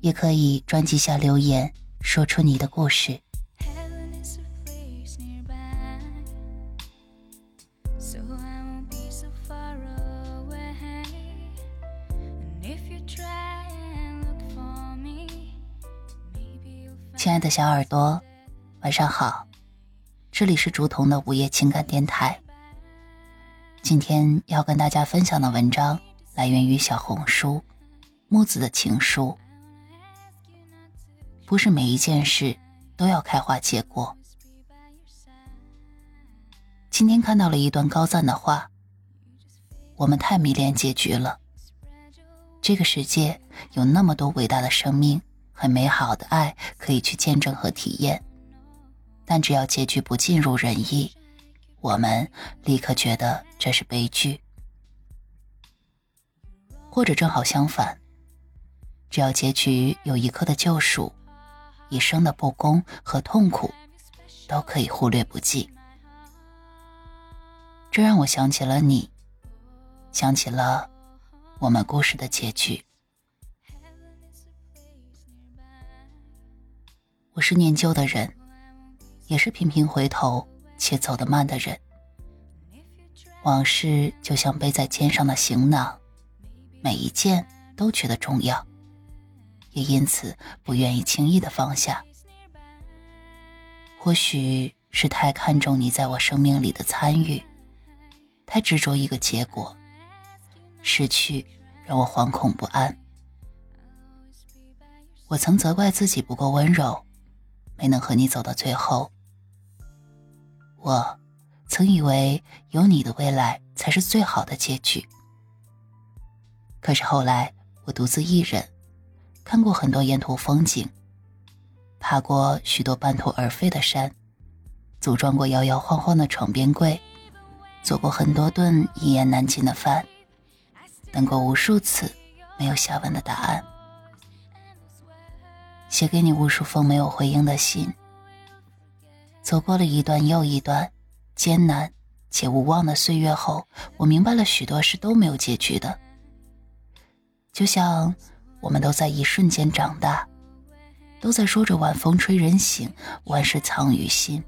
也可以专辑下留言，说出你的故事。亲爱的小耳朵，晚上好，这里是竹筒的午夜情感电台。今天要跟大家分享的文章来源于小红书木子的情书。不是每一件事都要开花结果。今天看到了一段高赞的话：我们太迷恋结局了。这个世界有那么多伟大的生命，很美好的爱可以去见证和体验，但只要结局不尽如人意，我们立刻觉得这是悲剧。或者正好相反，只要结局有一刻的救赎。一生的不公和痛苦，都可以忽略不计。这让我想起了你，想起了我们故事的结局。我是念旧的人，也是频频回头且走得慢的人。往事就像背在肩上的行囊，每一件都觉得重要。也因此不愿意轻易的放下，或许是太看重你在我生命里的参与，太执着一个结果，失去让我惶恐不安。我曾责怪自己不够温柔，没能和你走到最后。我曾以为有你的未来才是最好的结局，可是后来我独自一人。看过很多沿途风景，爬过许多半途而废的山，组装过摇摇晃晃的床边柜，做过很多顿一言难尽的饭，等过无数次没有下文的答案，写给你无数封没有回应的信，走过了一段又一段艰难且无望的岁月后，我明白了许多事都没有结局的，就像。我们都在一瞬间长大，都在说着“晚风吹人醒，万事藏于心”，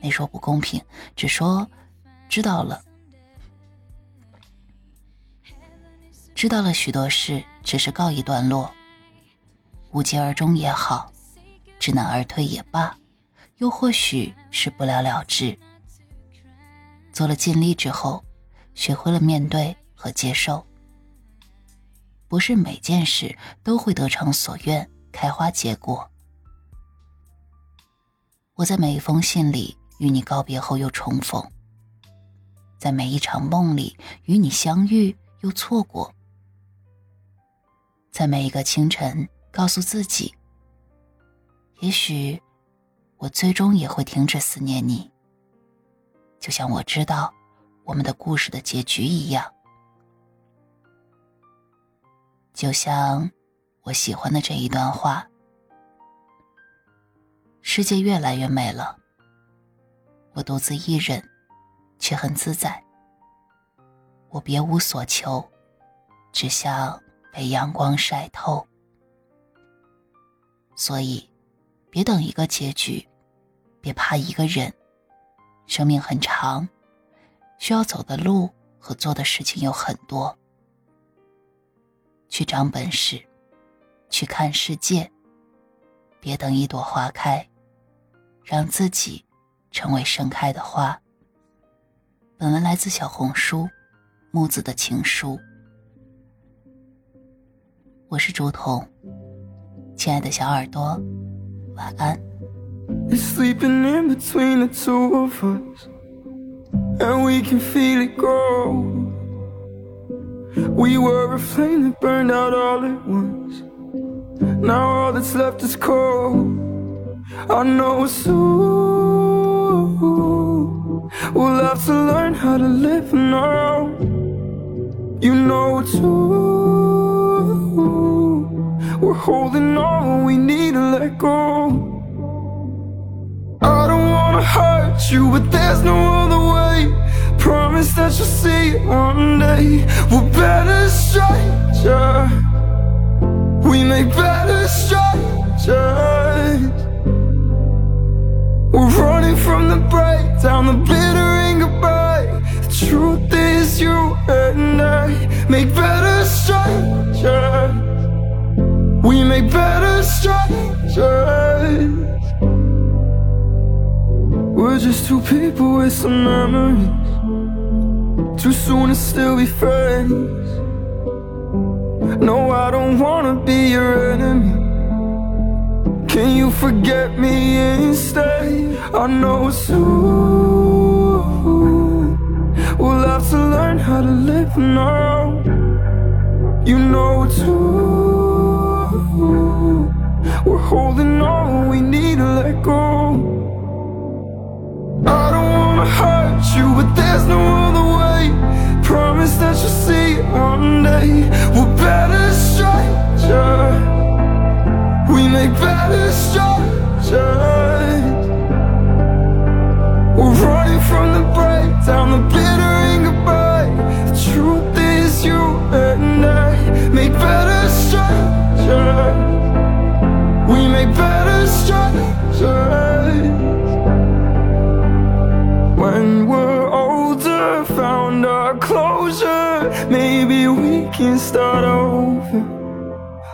没说不公平，只说知道了，知道了许多事，只是告一段落，无疾而终也好，知难而退也罢，又或许是不了了之。做了尽力之后，学会了面对和接受。不是每件事都会得偿所愿、开花结果。我在每一封信里与你告别后又重逢，在每一场梦里与你相遇又错过，在每一个清晨告诉自己，也许我最终也会停止思念你，就像我知道我们的故事的结局一样。就像我喜欢的这一段话：世界越来越美了，我独自一人，却很自在。我别无所求，只想被阳光晒透。所以，别等一个结局，别怕一个人。生命很长，需要走的路和做的事情有很多。去长本事，去看世界。别等一朵花开，让自己成为盛开的花。本文来自小红书木子的情书。我是竹筒，亲爱的小耳朵，晚安。We were a flame that burned out all at once. Now all that's left is cold. I know soon we'll have to learn how to live now. You know too, we're holding on, we need to let go. I don't wanna hurt you, but there's no. Promise that you'll see one day. We're better strangers. We make better strangers. We're running from the breakdown, the bitter and goodbye. The truth is, you and I make better strangers. We make better strangers. We're just two people with some memories. Too soon to still be friends. No, I don't wanna be your enemy. Can you forget me instead? I know soon we'll have to learn how to live now. You know too, we're holding on, we need to let go. I don't wanna hurt you, but there's no other. Promise that you'll see one day. We're better strangers. We make better strangers. Maybe we can start over.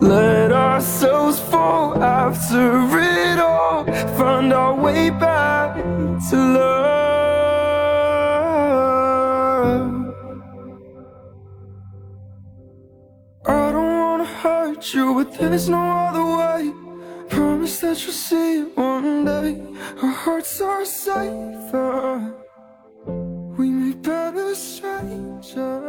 Let ourselves fall after it all, find our way back to love. I don't wanna hurt you, but there's no other way. Promise that you'll see it one day. Our hearts are safer. We make better strangers.